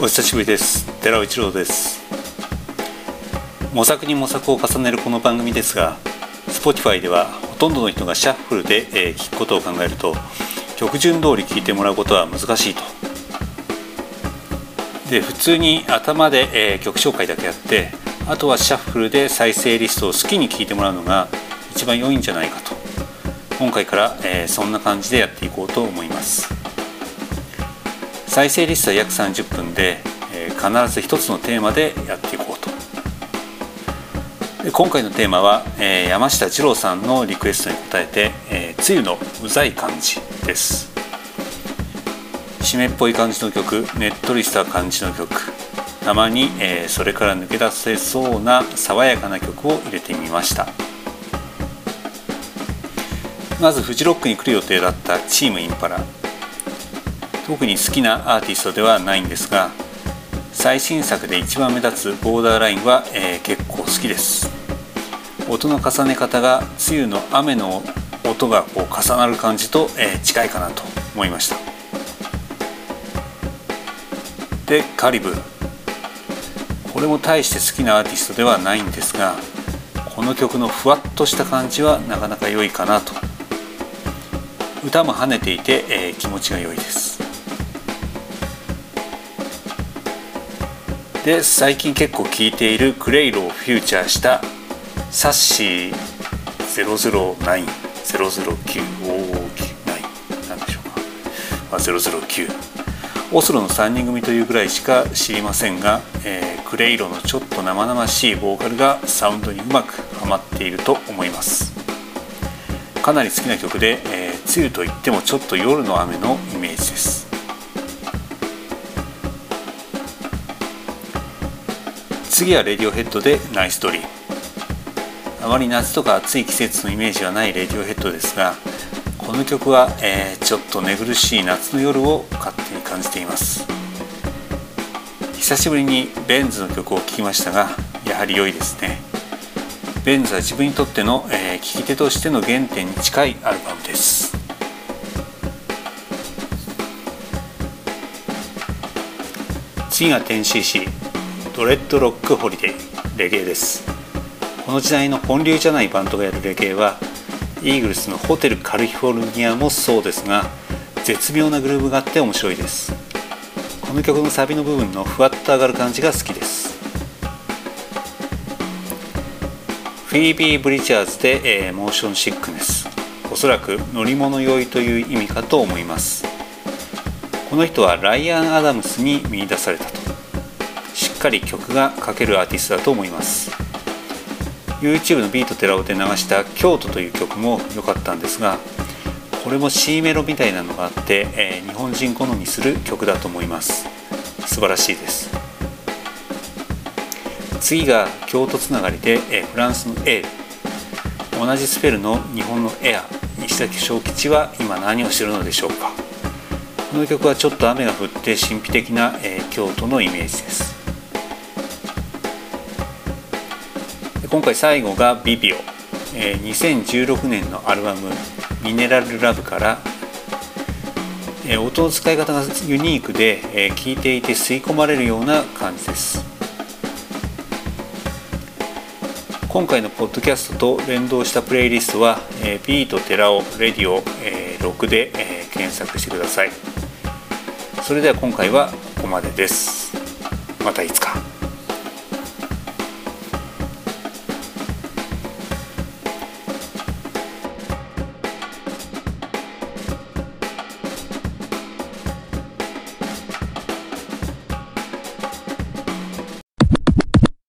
お久しぶりです。寺尾一郎です。模索に模索を重ねるこの番組ですが Spotify ではほとんどの人がシャッフルで、えー、聞くことを考えると曲順通り聞いてもらうことは難しいと。で普通に頭で、えー、曲紹介だけやってあとはシャッフルで再生リストを好きに聞いてもらうのが一番良いんじゃないかと。今回から、えー、そんな感じでやっていこうと思います。再生リストは約30分で、えー、必ず一つのテーマでやっていこうと。今回のテーマは、えー、山下二郎さんのリクエストに応えて「えー、梅雨のうざい感じ」です。湿っぽい感じの曲ねっとりした感じの曲。たまに、えー、それから抜け出せそうな爽やかな曲を入れてみました。まずフジロックに来る予定だったチームインパラ。特に好きなアーティストではないんですが最新作で一番目立つボーダーラインは、えー、結構好きです。音の重ね方が梅雨の雨の音がこう重なる感じと、えー、近いかなと思いました。でカリブ。これも大して好きなアーティストではないんですがこの曲のふわっとした感じはなかなか良いかなと。歌も跳ねていて、えー、気持ちが良いです。で最近結構聴いているクレイロをフューチャーしたサッシー009 009なんでしょうか、まあ、009オスロの3人組というぐらいしか知りませんが、えー、クレイロのちょっと生々しいボーカルがサウンドにうまくはまっていると思います。かなり好きな曲で、えー、梅雨といってもちょっと夜の雨のイメージです。次は Radiohead で Nice Dream。あまり夏とか暑い季節のイメージはない Radiohead ですがこの曲は、えー、ちょっと寝苦しい夏の夜を勝手に感じています。久しぶりに Bends の曲を聴きましたがやはり良いですね。 Bends は自分にとっての、えー、聴き手としての原点に近いアルバムです。次が 10cc Dreadlock Holiday レゲエです。この時代の本流じゃないバンドがやるレゲエは Eagles の Hotel California もそうですが絶妙なグルーヴがあって面白いです。この曲のサビの部分のふわっと上がる感じが好きです。フィービー・ブリチャーズで、えー、モーションシックネス。おそらく乗り物酔いという意味かと思います。この人はライアン・アダムスに見出されたと。っかり曲が書けるアーティストだと思います。YouTube のビート寺尾で流した「京都」という曲も良かったんですがこれも C メロみたいなのがあって、えー、日本人好みする曲だと思います。素晴らしいです。次が京都つながりで、えー、フランスの A 同じスペルの日本のエア西崎小吉は今何をしてるのでしょうか。この曲はちょっと雨が降って神秘的な、えー、京都のイメージです。今回最後がビビオ、えー、2016年のアルバム「 Mineral Love」から、えー、音の使い方がユニークで、えー、聴いていて吸い込まれるような感じです。今回のポッドキャストと連動したプレイリストは、えー、ビートテラオ Radio、えー、6で、えー、検索してください。それでは今回はここまでです。またいつか。